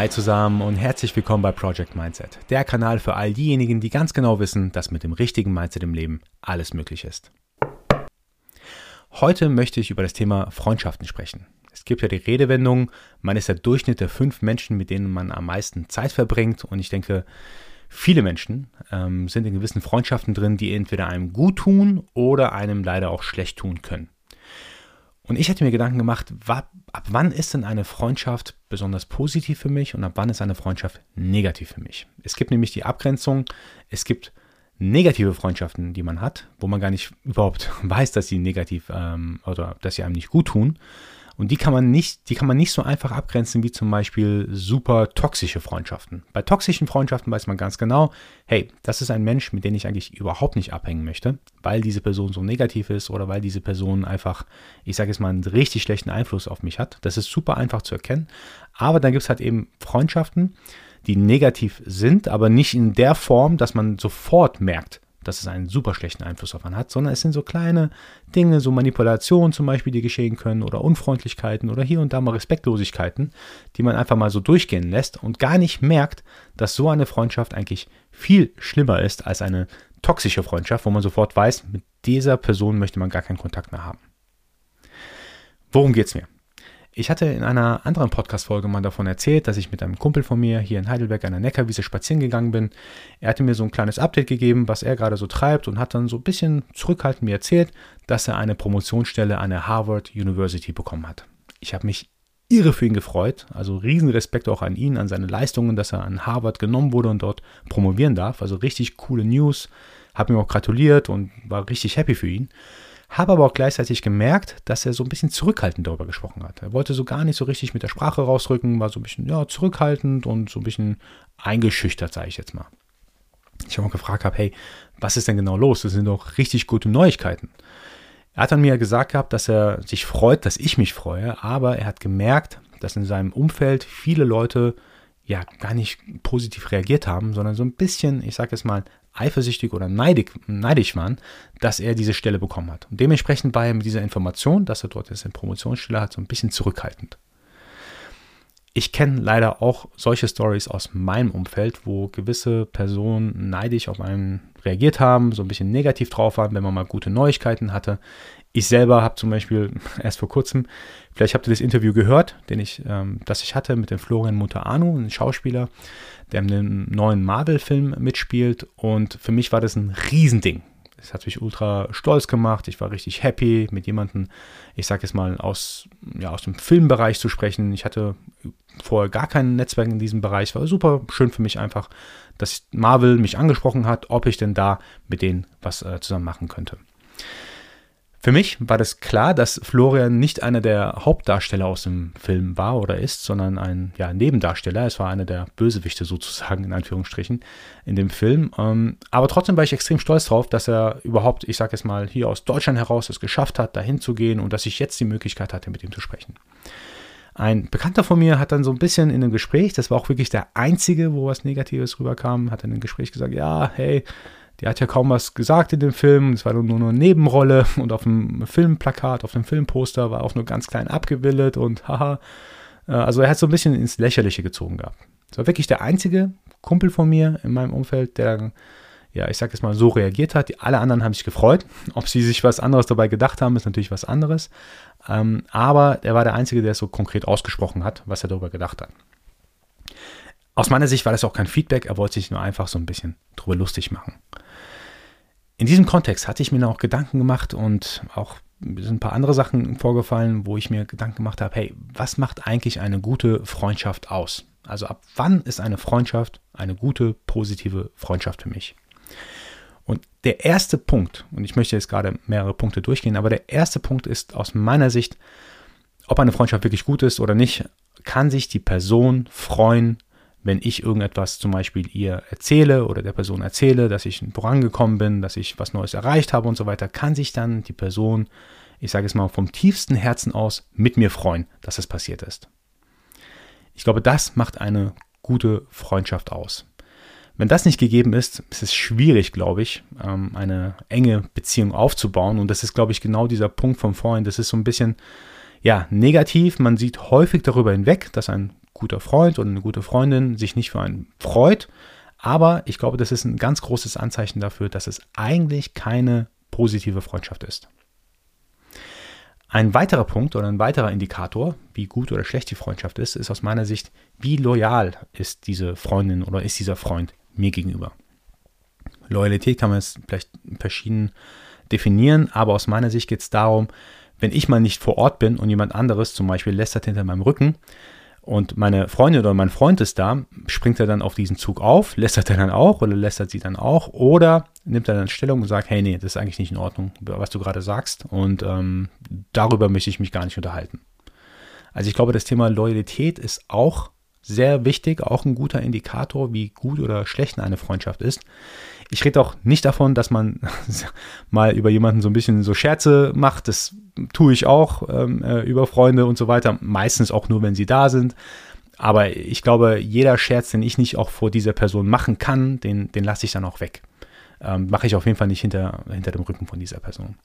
Hi zusammen und herzlich willkommen bei Project Mindset, der Kanal für all diejenigen, die ganz genau wissen, dass mit dem richtigen Mindset im Leben alles möglich ist. Heute möchte ich über das Thema Freundschaften sprechen. Es gibt ja die Redewendung, man ist der Durchschnitt der fünf Menschen, mit denen man am meisten Zeit verbringt. Und ich denke, viele Menschen ähm, sind in gewissen Freundschaften drin, die entweder einem gut tun oder einem leider auch schlecht tun können. Und ich hätte mir Gedanken gemacht, ab wann ist denn eine Freundschaft besonders positiv für mich und ab wann ist eine Freundschaft negativ für mich? Es gibt nämlich die Abgrenzung, es gibt negative Freundschaften, die man hat, wo man gar nicht überhaupt weiß, dass sie negativ ähm, oder dass sie einem nicht gut tun. Und die kann man nicht, die kann man nicht so einfach abgrenzen wie zum Beispiel super toxische Freundschaften. Bei toxischen Freundschaften weiß man ganz genau, hey, das ist ein Mensch, mit dem ich eigentlich überhaupt nicht abhängen möchte, weil diese Person so negativ ist oder weil diese Person einfach, ich sage jetzt mal, einen richtig schlechten Einfluss auf mich hat. Das ist super einfach zu erkennen. Aber dann gibt es halt eben Freundschaften, die negativ sind, aber nicht in der Form, dass man sofort merkt, dass es einen super schlechten Einfluss auf einen hat, sondern es sind so kleine Dinge, so Manipulationen zum Beispiel, die geschehen können oder Unfreundlichkeiten oder hier und da mal Respektlosigkeiten, die man einfach mal so durchgehen lässt und gar nicht merkt, dass so eine Freundschaft eigentlich viel schlimmer ist als eine toxische Freundschaft, wo man sofort weiß, mit dieser Person möchte man gar keinen Kontakt mehr haben. Worum geht es mir? Ich hatte in einer anderen Podcast-Folge mal davon erzählt, dass ich mit einem Kumpel von mir hier in Heidelberg an der Neckarwiese spazieren gegangen bin. Er hatte mir so ein kleines Update gegeben, was er gerade so treibt und hat dann so ein bisschen zurückhaltend mir erzählt, dass er eine Promotionsstelle an der Harvard University bekommen hat. Ich habe mich irre für ihn gefreut, also riesen Respekt auch an ihn, an seine Leistungen, dass er an Harvard genommen wurde und dort promovieren darf. Also richtig coole News, habe mir auch gratuliert und war richtig happy für ihn habe aber auch gleichzeitig gemerkt, dass er so ein bisschen zurückhaltend darüber gesprochen hat. Er wollte so gar nicht so richtig mit der Sprache rausrücken, war so ein bisschen ja, zurückhaltend und so ein bisschen eingeschüchtert, sage ich jetzt mal. Ich habe auch gefragt, hab, hey, was ist denn genau los? Das sind doch richtig gute Neuigkeiten. Er hat dann mir gesagt gehabt, dass er sich freut, dass ich mich freue, aber er hat gemerkt, dass in seinem Umfeld viele Leute ja gar nicht positiv reagiert haben, sondern so ein bisschen, ich sage jetzt mal, eifersüchtig oder neidig, neidisch waren, dass er diese Stelle bekommen hat. Und dementsprechend war er mit dieser Information, dass er dort jetzt eine Promotionsstelle hat, so ein bisschen zurückhaltend. Ich kenne leider auch solche Stories aus meinem Umfeld, wo gewisse Personen neidisch auf einen reagiert haben, so ein bisschen negativ drauf waren, wenn man mal gute Neuigkeiten hatte. Ich selber habe zum Beispiel erst vor kurzem, vielleicht habt ihr das Interview gehört, den ich, ähm, das ich hatte mit dem Florian Mutterano, einem Schauspieler, der in einem neuen Marvel-Film mitspielt. Und für mich war das ein Riesending. Das hat mich ultra stolz gemacht. Ich war richtig happy, mit jemandem, ich sage jetzt mal, aus, ja, aus dem Filmbereich zu sprechen. Ich hatte vorher gar kein Netzwerk in diesem Bereich. War super schön für mich einfach, dass Marvel mich angesprochen hat, ob ich denn da mit denen was äh, zusammen machen könnte. Für mich war das klar, dass Florian nicht einer der Hauptdarsteller aus dem Film war oder ist, sondern ein ja, Nebendarsteller. Es war einer der Bösewichte sozusagen, in Anführungsstrichen, in dem Film. Ähm, aber trotzdem war ich extrem stolz darauf, dass er überhaupt, ich sage jetzt mal, hier aus Deutschland heraus es geschafft hat, dahin zu gehen und dass ich jetzt die Möglichkeit hatte, mit ihm zu sprechen. Ein Bekannter von mir hat dann so ein bisschen in einem Gespräch, das war auch wirklich der einzige, wo was Negatives rüberkam, hat in einem Gespräch gesagt, ja, hey, die hat ja kaum was gesagt in dem Film. Es war nur eine Nebenrolle und auf dem Filmplakat, auf dem Filmposter war auch nur ganz klein abgebildet und haha. Äh, also er hat so ein bisschen ins Lächerliche gezogen gehabt. Das war wirklich der einzige Kumpel von mir in meinem Umfeld, der, ja, ich sag jetzt mal, so reagiert hat. Die, alle anderen haben sich gefreut. Ob sie sich was anderes dabei gedacht haben, ist natürlich was anderes. Ähm, aber er war der Einzige, der es so konkret ausgesprochen hat, was er darüber gedacht hat. Aus meiner Sicht war das auch kein Feedback, er wollte sich nur einfach so ein bisschen drüber lustig machen. In diesem Kontext hatte ich mir auch Gedanken gemacht und auch sind ein paar andere Sachen vorgefallen, wo ich mir Gedanken gemacht habe, hey, was macht eigentlich eine gute Freundschaft aus? Also ab wann ist eine Freundschaft eine gute, positive Freundschaft für mich? Und der erste Punkt, und ich möchte jetzt gerade mehrere Punkte durchgehen, aber der erste Punkt ist aus meiner Sicht, ob eine Freundschaft wirklich gut ist oder nicht, kann sich die Person freuen, wenn ich irgendetwas zum Beispiel ihr erzähle oder der Person erzähle, dass ich vorangekommen bin, dass ich was Neues erreicht habe und so weiter, kann sich dann die Person, ich sage es mal, vom tiefsten Herzen aus mit mir freuen, dass es passiert ist. Ich glaube, das macht eine gute Freundschaft aus. Wenn das nicht gegeben ist, ist es schwierig, glaube ich, ähm, eine enge Beziehung aufzubauen. Und das ist, glaube ich, genau dieser Punkt vom Freund. Das ist so ein bisschen, ja, negativ. Man sieht häufig darüber hinweg, dass ein guter Freund oder eine gute Freundin sich nicht für einen freut. Aber ich glaube, das ist ein ganz großes Anzeichen dafür, dass es eigentlich keine positive Freundschaft ist. Ein weiterer Punkt oder ein weiterer Indikator, wie gut oder schlecht die Freundschaft ist, ist aus meiner Sicht, wie loyal ist diese Freundin oder ist dieser Freund mir gegenüber. Loyalität kann man jetzt vielleicht verschieden definieren, aber aus meiner Sicht geht es darum, wenn ich mal nicht vor Ort bin und jemand anderes zum Beispiel lästert hinter meinem Rücken und meine Freundin oder mein Freund ist da, springt er dann auf diesen Zug auf, lästert er dann auch oder lästert sie dann auch oder nimmt er dann Stellung und sagt, hey, nee, das ist eigentlich nicht in Ordnung, was du gerade sagst und ähm, darüber möchte ich mich gar nicht unterhalten. Also ich glaube, das Thema Loyalität ist auch sehr wichtig, auch ein guter Indikator, wie gut oder schlecht eine Freundschaft ist. Ich rede auch nicht davon, dass man mal über jemanden so ein bisschen so Scherze macht. Das tue ich auch ähm, äh, über Freunde und so weiter. Meistens auch nur, wenn sie da sind. Aber ich glaube, jeder Scherz, den ich nicht auch vor dieser Person machen kann, den, den lasse ich dann auch weg. Ähm, mache ich auf jeden Fall nicht hinter, hinter dem Rücken von dieser Person.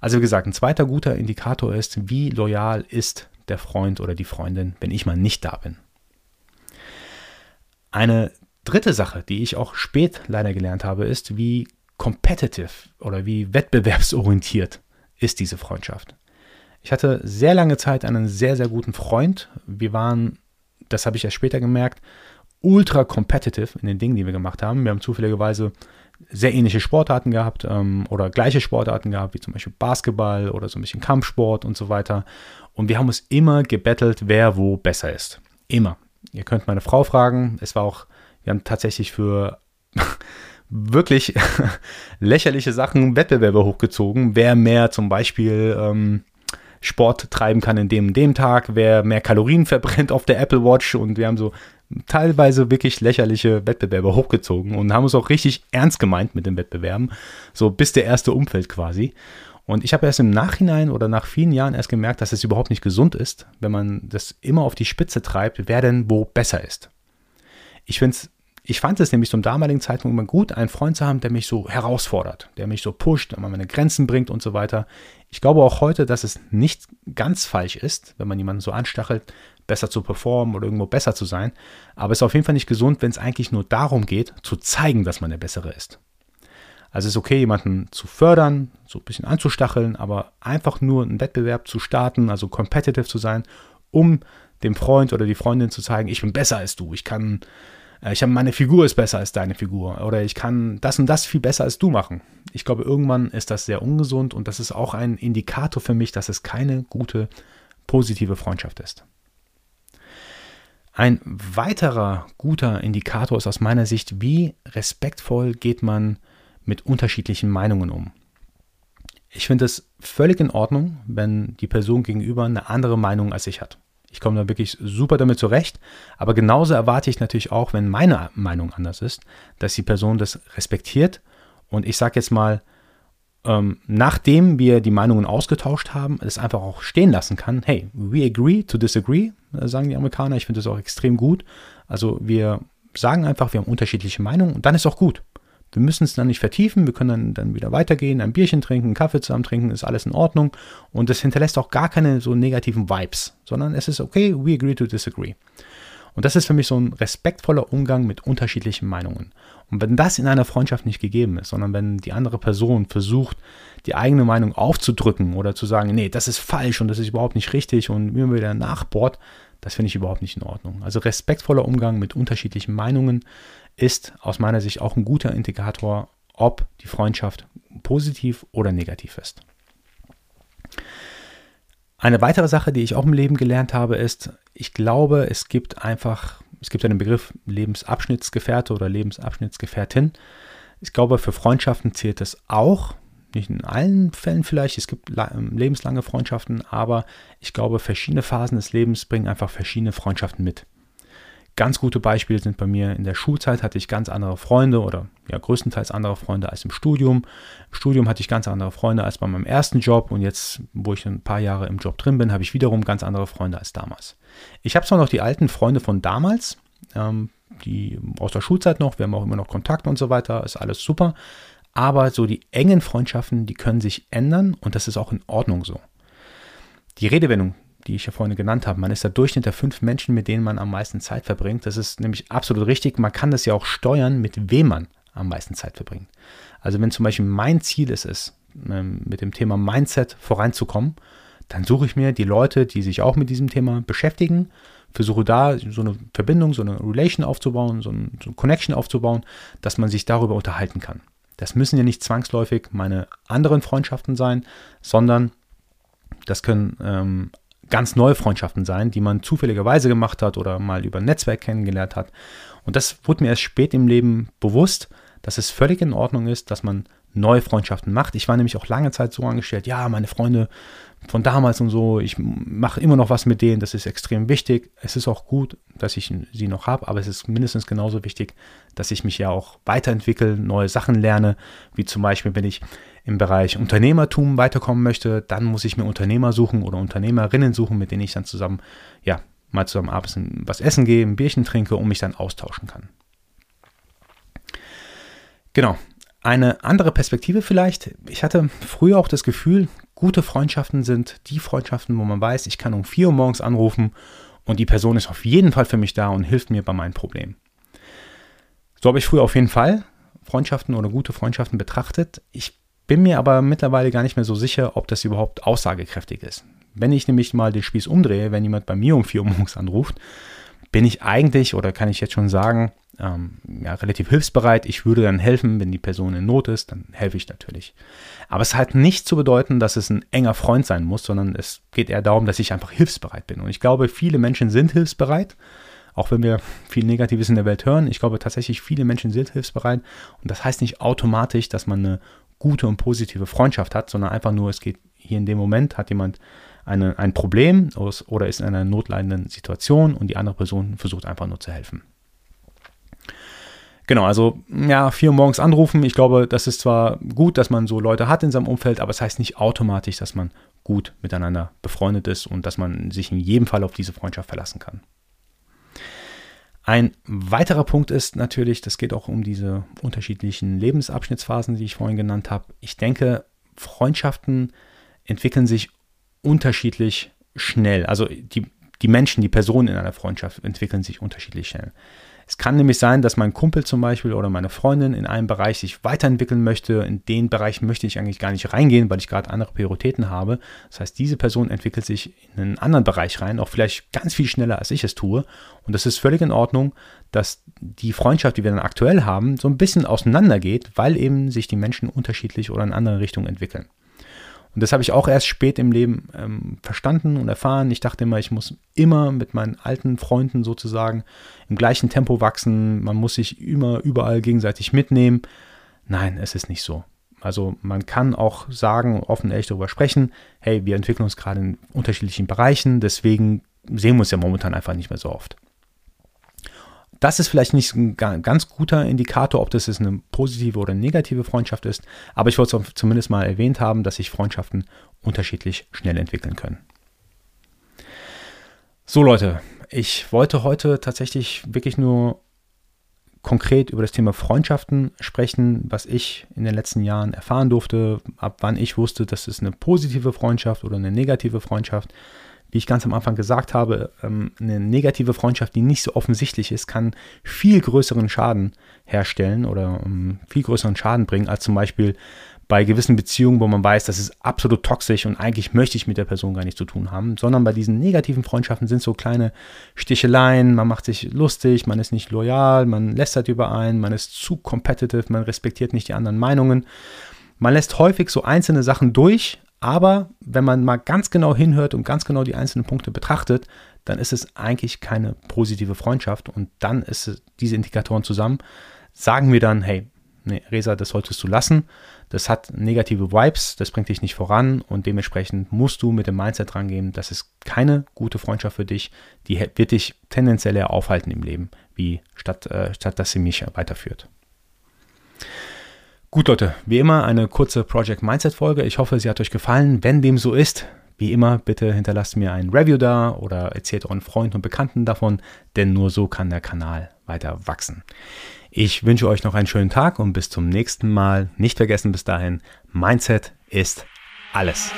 Also wie gesagt, ein zweiter guter Indikator ist, wie loyal ist der Freund oder die Freundin, wenn ich mal nicht da bin. Eine dritte Sache, die ich auch spät leider gelernt habe, ist, wie competitive oder wie wettbewerbsorientiert ist diese Freundschaft. Ich hatte sehr lange Zeit einen sehr, sehr guten Freund. Wir waren, das habe ich erst später gemerkt, ultra competitive in den Dingen, die wir gemacht haben. Wir haben zufälligerweise sehr ähnliche Sportarten gehabt ähm, oder gleiche Sportarten gehabt, wie zum Beispiel Basketball oder so ein bisschen Kampfsport und so weiter. Und wir haben uns immer gebettelt, wer wo besser ist. Immer. Ihr könnt meine Frau fragen. Es war auch wir haben tatsächlich für wirklich lächerliche Sachen Wettbewerbe hochgezogen. Wer mehr zum Beispiel ähm, Sport treiben kann in dem und dem Tag, wer mehr Kalorien verbrennt auf der Apple Watch und wir haben so teilweise wirklich lächerliche Wettbewerbe hochgezogen und haben uns auch richtig ernst gemeint mit den Wettbewerben, so bis der erste Umfeld quasi. Und ich habe erst im Nachhinein oder nach vielen Jahren erst gemerkt, dass es überhaupt nicht gesund ist, wenn man das immer auf die Spitze treibt, wer denn wo besser ist. Ich finde es ich fand es nämlich zum damaligen Zeitpunkt immer gut, einen Freund zu haben, der mich so herausfordert, der mich so pusht, der meine Grenzen bringt und so weiter. Ich glaube auch heute, dass es nicht ganz falsch ist, wenn man jemanden so anstachelt, besser zu performen oder irgendwo besser zu sein. Aber es ist auf jeden Fall nicht gesund, wenn es eigentlich nur darum geht, zu zeigen, dass man der Bessere ist. Also es ist okay, jemanden zu fördern, so ein bisschen anzustacheln, aber einfach nur einen Wettbewerb zu starten, also competitive zu sein, um dem Freund oder die Freundin zu zeigen, ich bin besser als du, ich kann ich habe meine Figur ist besser als deine Figur oder ich kann das und das viel besser als du machen. Ich glaube, irgendwann ist das sehr ungesund und das ist auch ein Indikator für mich, dass es keine gute, positive Freundschaft ist. Ein weiterer guter Indikator ist aus meiner Sicht, wie respektvoll geht man mit unterschiedlichen Meinungen um. Ich finde es völlig in Ordnung, wenn die Person gegenüber eine andere Meinung als ich hat. Ich komme da wirklich super damit zurecht. Aber genauso erwarte ich natürlich auch, wenn meine Meinung anders ist, dass die Person das respektiert. Und ich sage jetzt mal, ähm, nachdem wir die Meinungen ausgetauscht haben, es einfach auch stehen lassen kann. Hey, we agree to disagree, äh, sagen die Amerikaner. Ich finde das auch extrem gut. Also wir sagen einfach, wir haben unterschiedliche Meinungen und dann ist auch gut. Wir müssen es dann nicht vertiefen, wir können dann, dann wieder weitergehen, ein Bierchen trinken, einen Kaffee zusammen trinken, ist alles in Ordnung. Und das hinterlässt auch gar keine so negativen Vibes, sondern es ist okay, we agree to disagree. Und das ist für mich so ein respektvoller Umgang mit unterschiedlichen Meinungen. Und wenn das in einer Freundschaft nicht gegeben ist, sondern wenn die andere Person versucht, die eigene Meinung aufzudrücken oder zu sagen, nee, das ist falsch und das ist überhaupt nicht richtig und mir wieder nachbohrt, das finde ich überhaupt nicht in Ordnung. Also respektvoller Umgang mit unterschiedlichen Meinungen ist aus meiner Sicht auch ein guter Indikator, ob die Freundschaft positiv oder negativ ist. Eine weitere Sache, die ich auch im Leben gelernt habe, ist, ich glaube, es gibt einfach, es gibt einen Begriff Lebensabschnittsgefährte oder Lebensabschnittsgefährtin. Ich glaube, für Freundschaften zählt es auch, nicht in allen Fällen vielleicht, es gibt lebenslange Freundschaften, aber ich glaube, verschiedene Phasen des Lebens bringen einfach verschiedene Freundschaften mit. Ganz gute Beispiele sind bei mir in der Schulzeit hatte ich ganz andere Freunde oder ja größtenteils andere Freunde als im Studium. Im Studium hatte ich ganz andere Freunde als bei meinem ersten Job und jetzt, wo ich ein paar Jahre im Job drin bin, habe ich wiederum ganz andere Freunde als damals. Ich habe zwar noch die alten Freunde von damals, ähm, die aus der Schulzeit noch, wir haben auch immer noch Kontakt und so weiter, ist alles super. Aber so die engen Freundschaften, die können sich ändern und das ist auch in Ordnung so. Die Redewendung die ich ja vorhin genannt habe. Man ist der Durchschnitt der fünf Menschen, mit denen man am meisten Zeit verbringt. Das ist nämlich absolut richtig. Man kann das ja auch steuern, mit wem man am meisten Zeit verbringt. Also wenn zum Beispiel mein Ziel ist es, ähm, mit dem Thema Mindset voranzukommen, dann suche ich mir die Leute, die sich auch mit diesem Thema beschäftigen, versuche da so eine Verbindung, so eine Relation aufzubauen, so eine, Connection aufzubauen, dass man sich darüber unterhalten kann. Das müssen ja nicht zwangsläufig meine anderen Freundschaften sein, sondern das können ähm, ganz neue Freundschaften sein, die man zufälligerweise gemacht hat oder mal über Netzwerk kennengelernt hat. Und das wurde mir erst spät im Leben bewusst, dass es völlig in Ordnung ist, dass man neue Freundschaften macht. Ich war nämlich auch lange Zeit so angestellt, ja, meine Freunde von damals und so, ich mache immer noch was mit denen, das ist extrem wichtig. Es ist auch gut, dass ich sie noch habe, aber es ist mindestens genauso wichtig, dass ich mich ja auch weiterentwickle, neue Sachen lerne, wie zum Beispiel, wenn ich im Bereich Unternehmertum weiterkommen möchte, dann muss ich mir Unternehmer suchen oder Unternehmerinnen suchen, mit denen ich dann zusammen, ja, mal zusammen abends was essen gehe, ein Bierchen trinke und mich dann austauschen kann. Genau. Eine andere Perspektive vielleicht. Ich hatte früher auch das Gefühl, gute Freundschaften sind die Freundschaften, wo man weiß, ich kann um 4 Uhr morgens anrufen und die Person ist auf jeden Fall für mich da und hilft mir bei meinen Problemen. So habe ich früher auf jeden Fall Freundschaften oder gute Freundschaften betrachtet. Ich bin mir aber mittlerweile gar nicht mehr so sicher, ob das überhaupt aussagekräftig ist. Wenn ich nämlich mal den Spieß umdrehe, wenn jemand bei mir um 4 Uhr morgens anruft, bin ich eigentlich oder kann ich jetzt schon sagen, ähm, ja, relativ hilfsbereit. Ich würde dann helfen, wenn die Person in Not ist, dann helfe ich natürlich. Aber es hat nicht zu bedeuten, dass es ein enger Freund sein muss, sondern es geht eher darum, dass ich einfach hilfsbereit bin. Und ich glaube, viele Menschen sind hilfsbereit, auch wenn wir viel Negatives in der Welt hören. Ich glaube tatsächlich, viele Menschen sind hilfsbereit. Und das heißt nicht automatisch, dass man eine gute und positive Freundschaft hat, sondern einfach nur, es geht hier in dem Moment, hat jemand eine, ein Problem oder ist in einer notleidenden Situation und die andere Person versucht einfach nur zu helfen. Genau, also ja, vier Uhr morgens anrufen. Ich glaube, das ist zwar gut, dass man so Leute hat in seinem Umfeld, aber es das heißt nicht automatisch, dass man gut miteinander befreundet ist und dass man sich in jedem Fall auf diese Freundschaft verlassen kann. Ein weiterer Punkt ist natürlich, das geht auch um diese unterschiedlichen Lebensabschnittsphasen, die ich vorhin genannt habe. Ich denke, Freundschaften entwickeln sich unterschiedlich schnell. Also die, die Menschen, die Personen in einer Freundschaft entwickeln sich unterschiedlich schnell. Es kann nämlich sein, dass mein Kumpel zum Beispiel oder meine Freundin in einem Bereich sich weiterentwickeln möchte. In den Bereich möchte ich eigentlich gar nicht reingehen, weil ich gerade andere Prioritäten habe. Das heißt, diese Person entwickelt sich in einen anderen Bereich rein, auch vielleicht ganz viel schneller, als ich es tue. Und das ist völlig in Ordnung, dass die Freundschaft, die wir dann aktuell haben, so ein bisschen auseinandergeht, weil eben sich die Menschen unterschiedlich oder in andere Richtungen entwickeln. Und das habe ich auch erst spät im Leben ähm, verstanden und erfahren. Ich dachte immer, ich muss immer mit meinen alten Freunden sozusagen im gleichen Tempo wachsen. Man muss sich immer überall gegenseitig mitnehmen. Nein, es ist nicht so. Also man kann auch sagen, offen ehrlich darüber sprechen, hey, wir entwickeln uns gerade in unterschiedlichen Bereichen, deswegen sehen wir uns ja momentan einfach nicht mehr so oft. Das ist vielleicht nicht ein ganz guter Indikator, ob das eine positive oder negative Freundschaft ist, aber ich wollte es zumindest mal erwähnt haben, dass sich Freundschaften unterschiedlich schnell entwickeln können. So Leute, ich wollte heute tatsächlich wirklich nur konkret über das Thema Freundschaften sprechen, was ich in den letzten Jahren erfahren durfte, ab wann ich wusste, das ist eine positive Freundschaft oder eine negative Freundschaft wie ich ganz am Anfang gesagt habe, ähm, eine negative Freundschaft, die nicht so offensichtlich ist, kann viel größeren Schaden herstellen oder ähm, viel größeren Schaden bringen, als zum Beispiel bei gewissen Beziehungen, wo man weiß, das ist absolut toxisch und eigentlich möchte ich mit der Person gar nichts zu tun haben, sondern bei diesen negativen Freundschaften sind so kleine Sticheleien, man macht sich lustig, man ist nicht loyal, man lästert über einen, man ist zu competitive, man respektiert nicht die anderen Meinungen. Man lässt häufig so einzelne Sachen durch, aber wenn man mal ganz genau hinhört und ganz genau die einzelnen Punkte betrachtet, dann ist es eigentlich keine positive Freundschaft und dann ist es diese Indikatoren zusammen. Sagen wir dann, hey, nee, Resa, das solltest du lassen. Das hat negative Vibes, das bringt dich nicht voran und dementsprechend musst du mit dem Mindset rangehen, das ist keine gute Freundschaft für dich, die wird dich tendenziell eher aufhalten im Leben, wie statt, äh, statt dass sie mich weiterführt. Gut, Leute, wie immer eine kurze Project Mindset Folge. Ich hoffe, sie hat euch gefallen. Wenn dem so ist, wie immer, bitte hinterlasst mir ein Review da oder erzählt euren Freunden und Bekannten davon, denn nur so kann der Kanal weiter wachsen. Ich wünsche euch noch einen schönen Tag und bis zum nächsten Mal. Nicht vergessen bis dahin, Mindset ist alles.